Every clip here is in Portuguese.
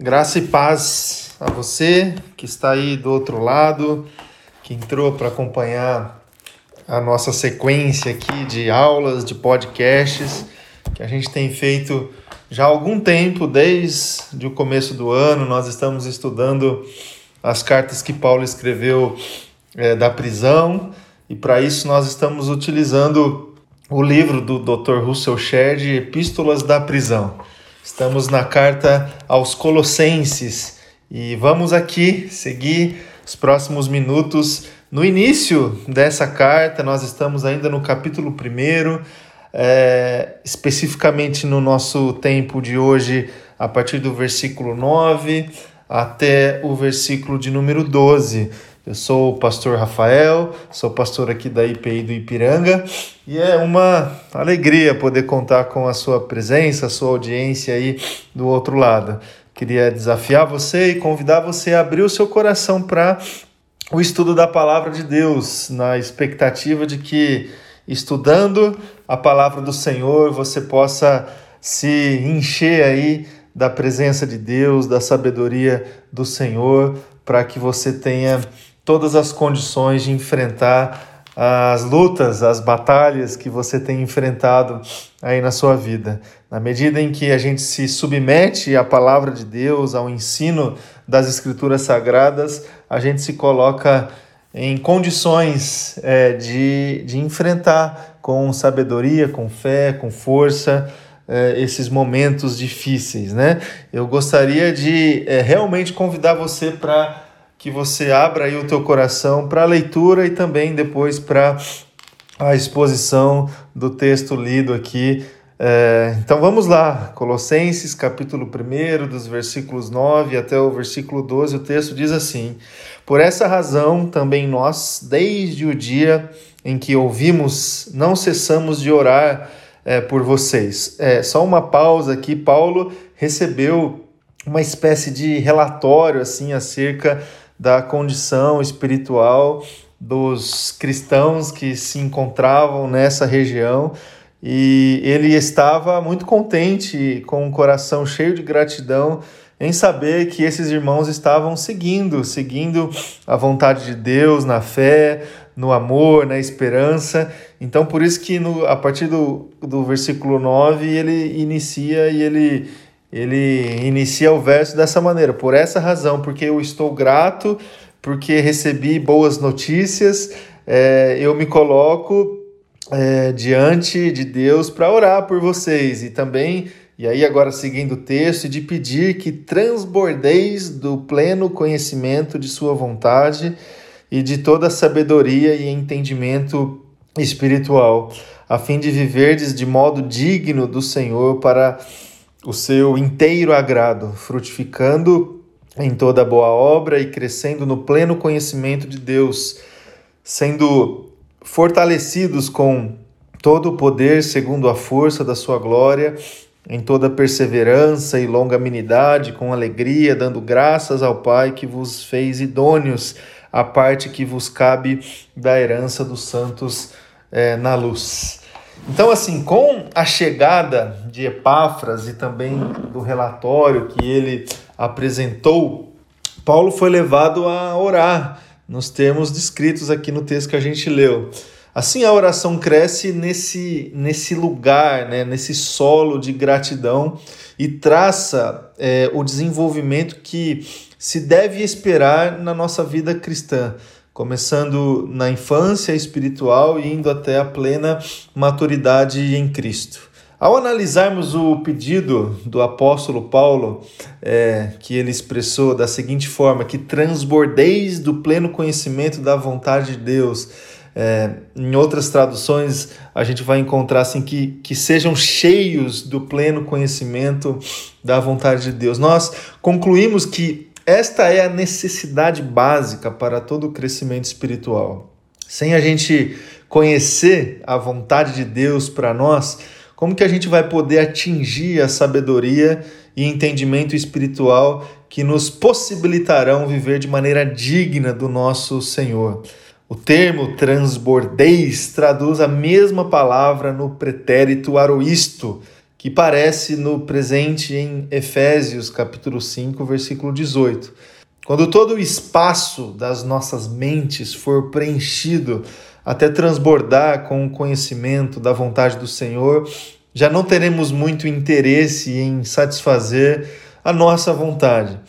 Graça e paz a você que está aí do outro lado, que entrou para acompanhar a nossa sequência aqui de aulas, de podcasts que a gente tem feito já há algum tempo, desde o começo do ano. Nós estamos estudando as cartas que Paulo escreveu é, da prisão e para isso nós estamos utilizando o livro do Dr. Russell Shedd, Epístolas da Prisão. Estamos na carta aos Colossenses e vamos aqui seguir os próximos minutos. No início dessa carta, nós estamos ainda no capítulo 1, é, especificamente no nosso tempo de hoje, a partir do versículo 9 até o versículo de número 12. Eu sou o pastor Rafael, sou pastor aqui da IPI do Ipiranga e é uma alegria poder contar com a sua presença, a sua audiência aí do outro lado. Queria desafiar você e convidar você a abrir o seu coração para o estudo da palavra de Deus, na expectativa de que, estudando a palavra do Senhor, você possa se encher aí da presença de Deus, da sabedoria do Senhor, para que você tenha todas as condições de enfrentar as lutas, as batalhas que você tem enfrentado aí na sua vida. Na medida em que a gente se submete à palavra de Deus, ao ensino das Escrituras Sagradas, a gente se coloca em condições é, de, de enfrentar com sabedoria, com fé, com força. É, esses momentos difíceis, né? Eu gostaria de é, realmente convidar você para que você abra aí o teu coração para a leitura e também depois para a exposição do texto lido aqui. É, então vamos lá, Colossenses capítulo 1, dos versículos 9 até o versículo 12, o texto diz assim: Por essa razão também nós, desde o dia em que ouvimos, não cessamos de orar é, por vocês. É, só uma pausa aqui, Paulo recebeu uma espécie de relatório assim acerca da condição espiritual dos cristãos que se encontravam nessa região e ele estava muito contente, com o coração cheio de gratidão em saber que esses irmãos estavam seguindo, seguindo a vontade de Deus na fé, no amor, na esperança. Então, por isso que no, a partir do, do versículo 9 ele inicia e ele ele inicia o verso dessa maneira: Por essa razão, porque eu estou grato, porque recebi boas notícias, é, eu me coloco é, diante de Deus para orar por vocês e também. E aí, agora seguindo o texto, de pedir que transbordeis do pleno conhecimento de Sua vontade e de toda sabedoria e entendimento espiritual, a fim de viverdes de modo digno do Senhor para o seu inteiro agrado, frutificando em toda boa obra e crescendo no pleno conhecimento de Deus, sendo fortalecidos com todo o poder segundo a força da sua glória, em toda perseverança e longanimidade, com alegria, dando graças ao Pai que vos fez idôneos à parte que vos cabe da herança dos santos é, na luz. Então, assim, com a chegada de Epáfras e também do relatório que ele apresentou, Paulo foi levado a orar nos termos descritos aqui no texto que a gente leu. Assim, a oração cresce nesse, nesse lugar, né, nesse solo de gratidão e traça é, o desenvolvimento que se deve esperar na nossa vida cristã começando na infância espiritual e indo até a plena maturidade em Cristo. Ao analisarmos o pedido do apóstolo Paulo, é, que ele expressou da seguinte forma: que transbordeis do pleno conhecimento da vontade de Deus. É, em outras traduções, a gente vai encontrar assim que, que sejam cheios do pleno conhecimento da vontade de Deus. Nós concluímos que esta é a necessidade básica para todo o crescimento espiritual. Sem a gente conhecer a vontade de Deus para nós, como que a gente vai poder atingir a sabedoria e entendimento espiritual que nos possibilitarão viver de maneira digna do nosso Senhor? O termo transbordeis traduz a mesma palavra no pretérito aroisto, que parece no presente em Efésios capítulo 5, versículo 18. Quando todo o espaço das nossas mentes for preenchido até transbordar com o conhecimento da vontade do Senhor, já não teremos muito interesse em satisfazer a nossa vontade.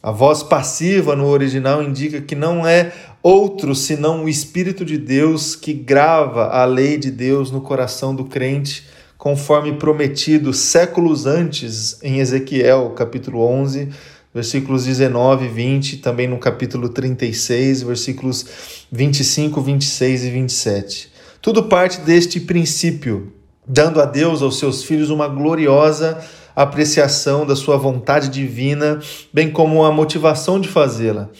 A voz passiva no original indica que não é outro senão o Espírito de Deus que grava a lei de Deus no coração do crente conforme prometido séculos antes em Ezequiel, capítulo 11, versículos 19 e 20, também no capítulo 36, versículos 25, 26 e 27. Tudo parte deste princípio, dando a Deus aos seus filhos uma gloriosa apreciação da sua vontade divina, bem como a motivação de fazê-la.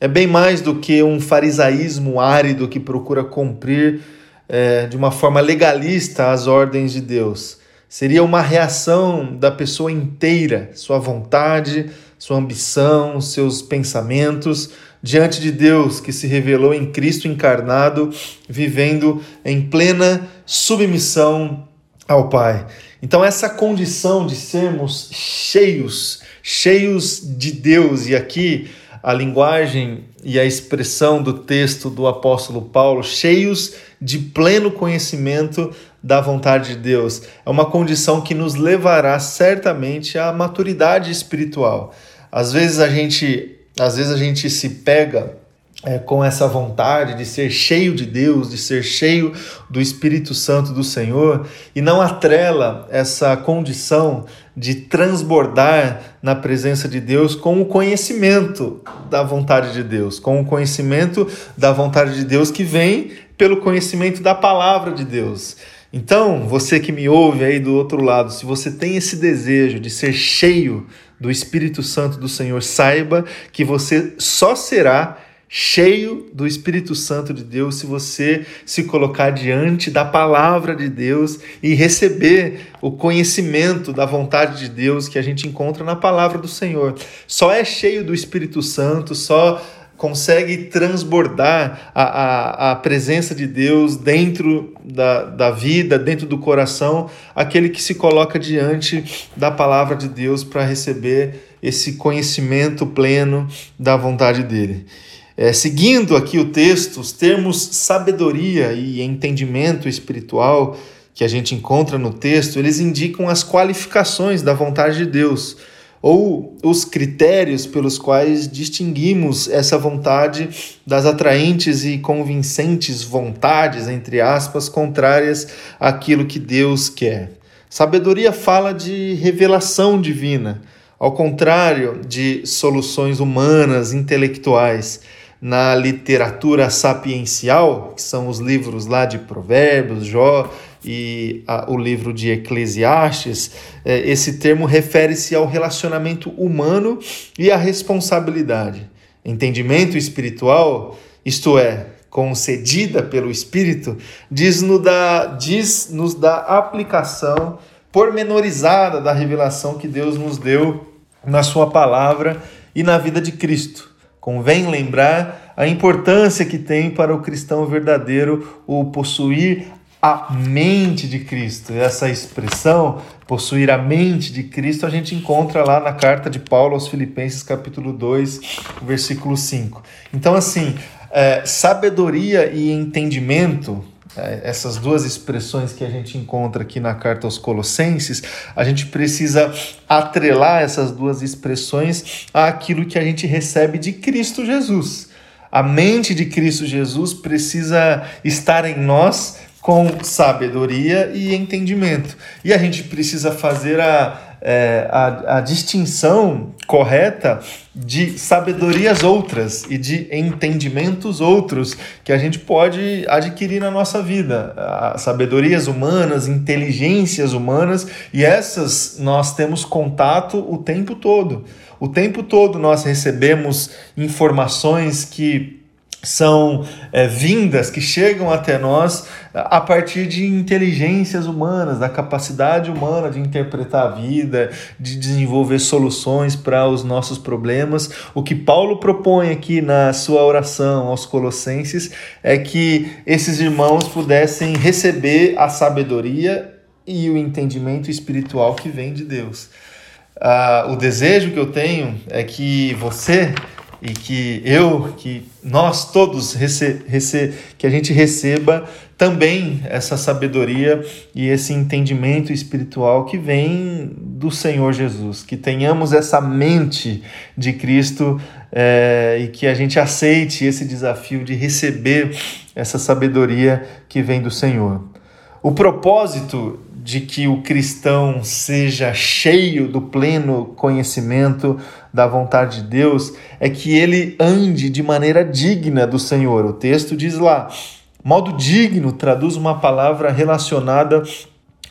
É bem mais do que um farisaísmo árido que procura cumprir é, de uma forma legalista as ordens de Deus. Seria uma reação da pessoa inteira, sua vontade, sua ambição, seus pensamentos diante de Deus que se revelou em Cristo encarnado, vivendo em plena submissão ao Pai. Então, essa condição de sermos cheios, cheios de Deus, e aqui a linguagem e a expressão do texto do apóstolo Paulo, cheios de pleno conhecimento da vontade de Deus. É uma condição que nos levará certamente à maturidade espiritual. Às vezes a gente, às vezes a gente se pega é, com essa vontade de ser cheio de Deus, de ser cheio do Espírito Santo do Senhor, e não atrela essa condição de transbordar na presença de Deus com o conhecimento da vontade de Deus, com o conhecimento da vontade de Deus que vem pelo conhecimento da palavra de Deus. Então, você que me ouve aí do outro lado, se você tem esse desejo de ser cheio do Espírito Santo do Senhor, saiba que você só será cheio do Espírito Santo de Deus se você se colocar diante da palavra de Deus e receber o conhecimento da vontade de Deus que a gente encontra na palavra do Senhor. Só é cheio do Espírito Santo, só consegue transbordar a, a, a presença de Deus dentro da, da vida, dentro do coração, aquele que se coloca diante da palavra de Deus para receber esse conhecimento pleno da vontade dele. É, seguindo aqui o texto, os termos sabedoria e entendimento espiritual que a gente encontra no texto, eles indicam as qualificações da vontade de Deus ou os critérios pelos quais distinguimos essa vontade das atraentes e convincentes vontades, entre aspas, contrárias àquilo que Deus quer. Sabedoria fala de revelação divina, ao contrário de soluções humanas, intelectuais. Na literatura sapiencial, que são os livros lá de Provérbios, Jó e a, o livro de Eclesiastes, é, esse termo refere-se ao relacionamento humano e à responsabilidade. Entendimento espiritual, isto é, concedida pelo Espírito, diz-nos da, diz -nos da aplicação pormenorizada da revelação que Deus nos deu na Sua palavra e na vida de Cristo. Convém lembrar a importância que tem para o cristão verdadeiro o possuir a mente de Cristo. Essa expressão, possuir a mente de Cristo, a gente encontra lá na carta de Paulo aos Filipenses, capítulo 2, versículo 5. Então, assim, é, sabedoria e entendimento, essas duas expressões que a gente encontra aqui na carta aos Colossenses, a gente precisa atrelar essas duas expressões àquilo que a gente recebe de Cristo Jesus. A mente de Cristo Jesus precisa estar em nós com sabedoria e entendimento. E a gente precisa fazer a, é, a, a distinção correta de sabedorias outras e de entendimentos outros que a gente pode adquirir na nossa vida. Sabedorias humanas, inteligências humanas, e essas nós temos contato o tempo todo. O tempo todo nós recebemos informações que são é, vindas, que chegam até nós a partir de inteligências humanas, da capacidade humana de interpretar a vida, de desenvolver soluções para os nossos problemas. O que Paulo propõe aqui na sua oração aos Colossenses é que esses irmãos pudessem receber a sabedoria e o entendimento espiritual que vem de Deus. Ah, o desejo que eu tenho é que você e que eu, que nós todos rece rece que a gente receba também essa sabedoria e esse entendimento espiritual que vem do Senhor Jesus, que tenhamos essa mente de Cristo é, e que a gente aceite esse desafio de receber essa sabedoria que vem do Senhor. O propósito de que o cristão seja cheio do pleno conhecimento da vontade de Deus é que ele ande de maneira digna do Senhor. O texto diz lá: modo digno traduz uma palavra relacionada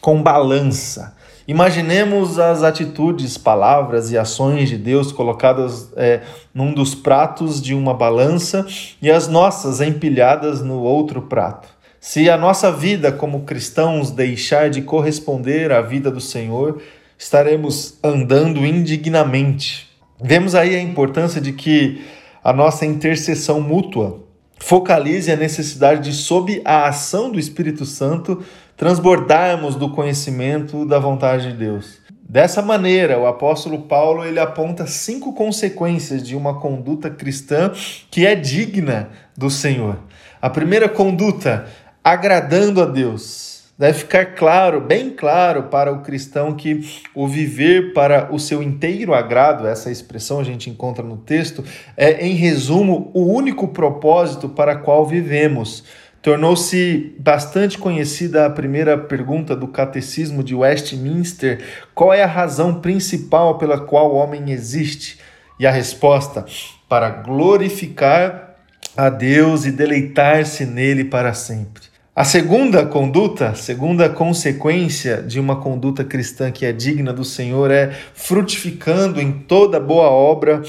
com balança. Imaginemos as atitudes, palavras e ações de Deus colocadas é, num dos pratos de uma balança e as nossas empilhadas no outro prato. Se a nossa vida como cristãos deixar de corresponder à vida do Senhor, estaremos andando indignamente. Vemos aí a importância de que a nossa intercessão mútua focalize a necessidade de, sob a ação do Espírito Santo, transbordarmos do conhecimento da vontade de Deus. Dessa maneira, o apóstolo Paulo ele aponta cinco consequências de uma conduta cristã que é digna do Senhor. A primeira conduta agradando a Deus. Deve ficar claro, bem claro para o cristão que o viver para o seu inteiro agrado, essa expressão a gente encontra no texto, é, em resumo, o único propósito para qual vivemos. Tornou-se bastante conhecida a primeira pergunta do Catecismo de Westminster: qual é a razão principal pela qual o homem existe? E a resposta: para glorificar a Deus e deleitar-se nele para sempre. A segunda conduta, segunda consequência de uma conduta cristã que é digna do Senhor é frutificando em toda boa obra.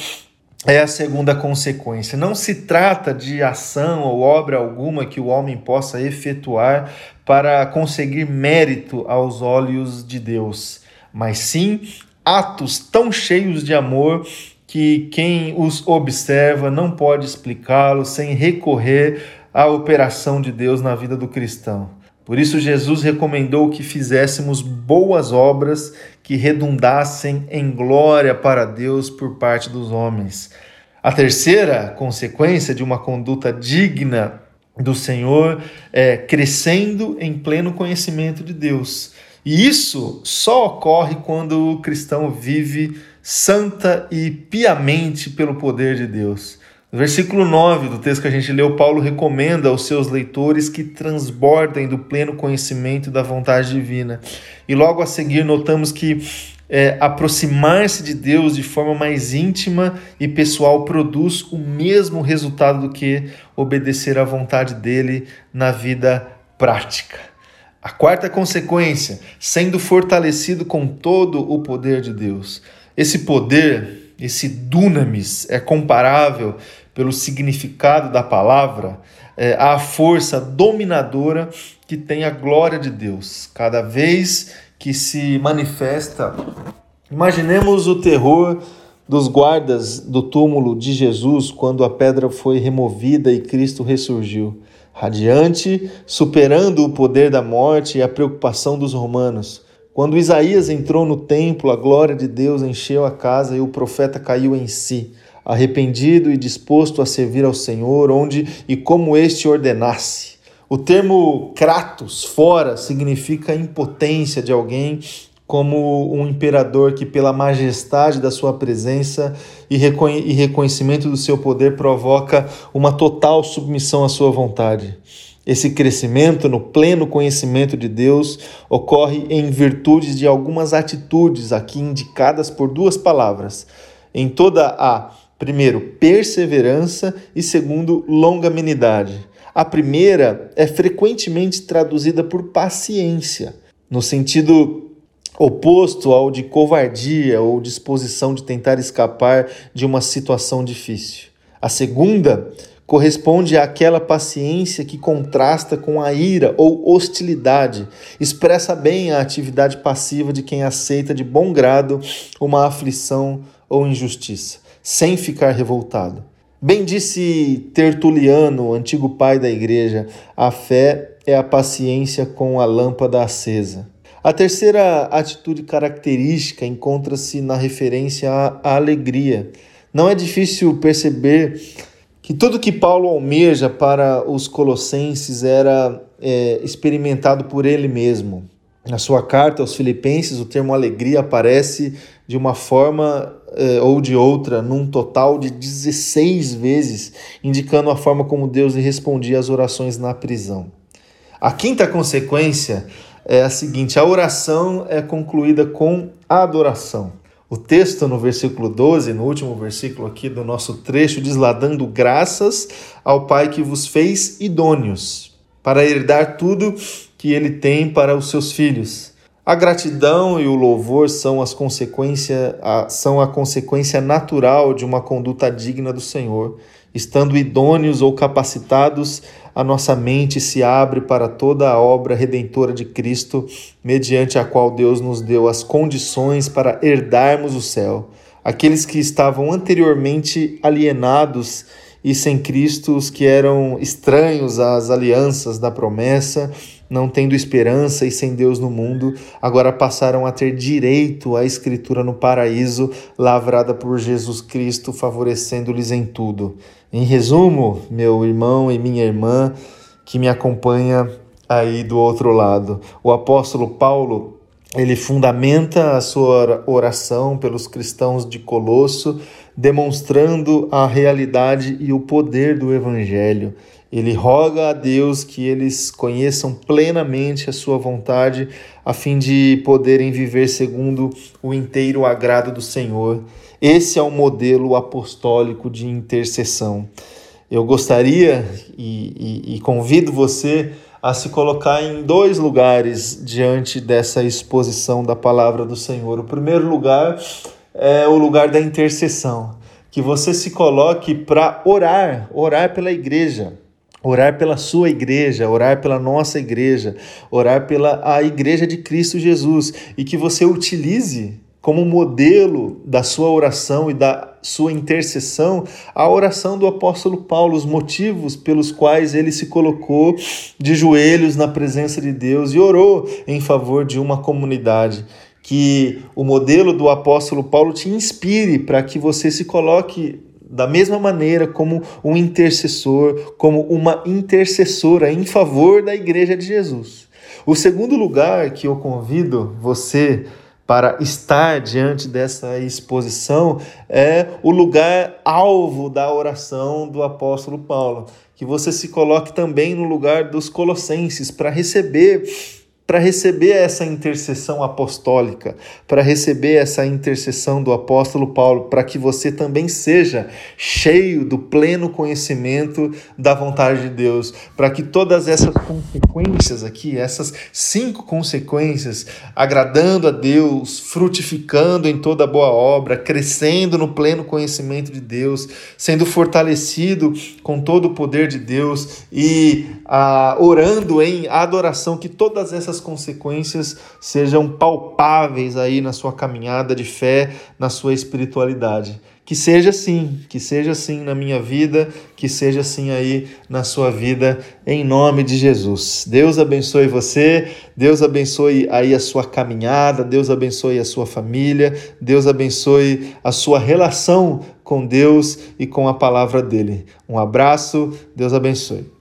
É a segunda consequência. Não se trata de ação ou obra alguma que o homem possa efetuar para conseguir mérito aos olhos de Deus, mas sim atos tão cheios de amor que quem os observa não pode explicá-los sem recorrer a operação de Deus na vida do cristão. Por isso, Jesus recomendou que fizéssemos boas obras que redundassem em glória para Deus por parte dos homens. A terceira consequência de uma conduta digna do Senhor é crescendo em pleno conhecimento de Deus. E isso só ocorre quando o cristão vive santa e piamente pelo poder de Deus. No versículo 9 do texto que a gente leu, Paulo recomenda aos seus leitores que transbordem do pleno conhecimento da vontade divina. E logo a seguir notamos que é, aproximar-se de Deus de forma mais íntima e pessoal produz o mesmo resultado do que obedecer à vontade dele na vida prática. A quarta consequência, sendo fortalecido com todo o poder de Deus. Esse poder esse dunamis é comparável pelo significado da palavra é, à força dominadora que tem a glória de Deus. Cada vez que se manifesta, imaginemos o terror dos guardas do túmulo de Jesus quando a pedra foi removida e Cristo ressurgiu. Radiante, superando o poder da morte e a preocupação dos romanos. Quando Isaías entrou no templo, a glória de Deus encheu a casa e o profeta caiu em si, arrependido e disposto a servir ao Senhor, onde e como este ordenasse. O termo kratos, fora, significa impotência de alguém, como um imperador que, pela majestade da sua presença e, reconhecimento do seu poder, provoca uma total submissão à sua vontade. Esse crescimento no pleno conhecimento de Deus ocorre em virtude de algumas atitudes aqui indicadas por duas palavras. Em toda a, primeiro, perseverança e segundo, longanimidade. A primeira é frequentemente traduzida por paciência, no sentido oposto ao de covardia ou disposição de tentar escapar de uma situação difícil. A segunda corresponde àquela paciência que contrasta com a ira ou hostilidade, expressa bem a atividade passiva de quem aceita de bom grado uma aflição ou injustiça, sem ficar revoltado. Bem disse Tertuliano, antigo pai da igreja, a fé é a paciência com a lâmpada acesa. A terceira atitude característica encontra-se na referência à alegria. Não é difícil perceber que tudo que Paulo almeja para os colossenses era é, experimentado por ele mesmo. Na sua carta aos Filipenses, o termo alegria aparece de uma forma é, ou de outra, num total de 16 vezes, indicando a forma como Deus lhe respondia às orações na prisão. A quinta consequência é a seguinte: a oração é concluída com adoração. O texto no versículo 12, no último versículo aqui do nosso trecho, diz lá: dando graças ao Pai que vos fez idôneos, para herdar tudo que ele tem para os seus filhos. A gratidão e o louvor são, as consequência, a, são a consequência natural de uma conduta digna do Senhor. Estando idôneos ou capacitados, a nossa mente se abre para toda a obra redentora de Cristo, mediante a qual Deus nos deu as condições para herdarmos o céu. Aqueles que estavam anteriormente alienados e sem Cristo, os que eram estranhos às alianças da promessa, não tendo esperança e sem Deus no mundo, agora passaram a ter direito à Escritura no paraíso, lavrada por Jesus Cristo, favorecendo-lhes em tudo. Em resumo, meu irmão e minha irmã que me acompanha aí do outro lado, o apóstolo Paulo ele fundamenta a sua oração pelos cristãos de Colosso demonstrando a realidade e o poder do Evangelho. Ele roga a Deus que eles conheçam plenamente a sua vontade, a fim de poderem viver segundo o inteiro agrado do Senhor. Esse é o modelo apostólico de intercessão. Eu gostaria e, e, e convido você a se colocar em dois lugares diante dessa exposição da palavra do Senhor. O primeiro lugar é o lugar da intercessão, que você se coloque para orar, orar pela igreja, orar pela sua igreja, orar pela nossa igreja, orar pela a igreja de Cristo Jesus e que você utilize como modelo da sua oração e da sua intercessão a oração do apóstolo Paulo, os motivos pelos quais ele se colocou de joelhos na presença de Deus e orou em favor de uma comunidade que o modelo do apóstolo Paulo te inspire para que você se coloque da mesma maneira como um intercessor, como uma intercessora em favor da igreja de Jesus. O segundo lugar que eu convido você para estar diante dessa exposição é o lugar alvo da oração do apóstolo Paulo. Que você se coloque também no lugar dos colossenses para receber para receber essa intercessão apostólica, para receber essa intercessão do apóstolo Paulo, para que você também seja cheio do pleno conhecimento da vontade de Deus, para que todas essas consequências aqui, essas cinco consequências, agradando a Deus, frutificando em toda boa obra, crescendo no pleno conhecimento de Deus, sendo fortalecido com todo o poder de Deus e ah, orando em adoração, que todas essas essas consequências sejam palpáveis aí na sua caminhada de fé, na sua espiritualidade. Que seja assim, que seja assim na minha vida, que seja assim aí na sua vida, em nome de Jesus. Deus abençoe você, Deus abençoe aí a sua caminhada, Deus abençoe a sua família, Deus abençoe a sua relação com Deus e com a palavra dele. Um abraço, Deus abençoe.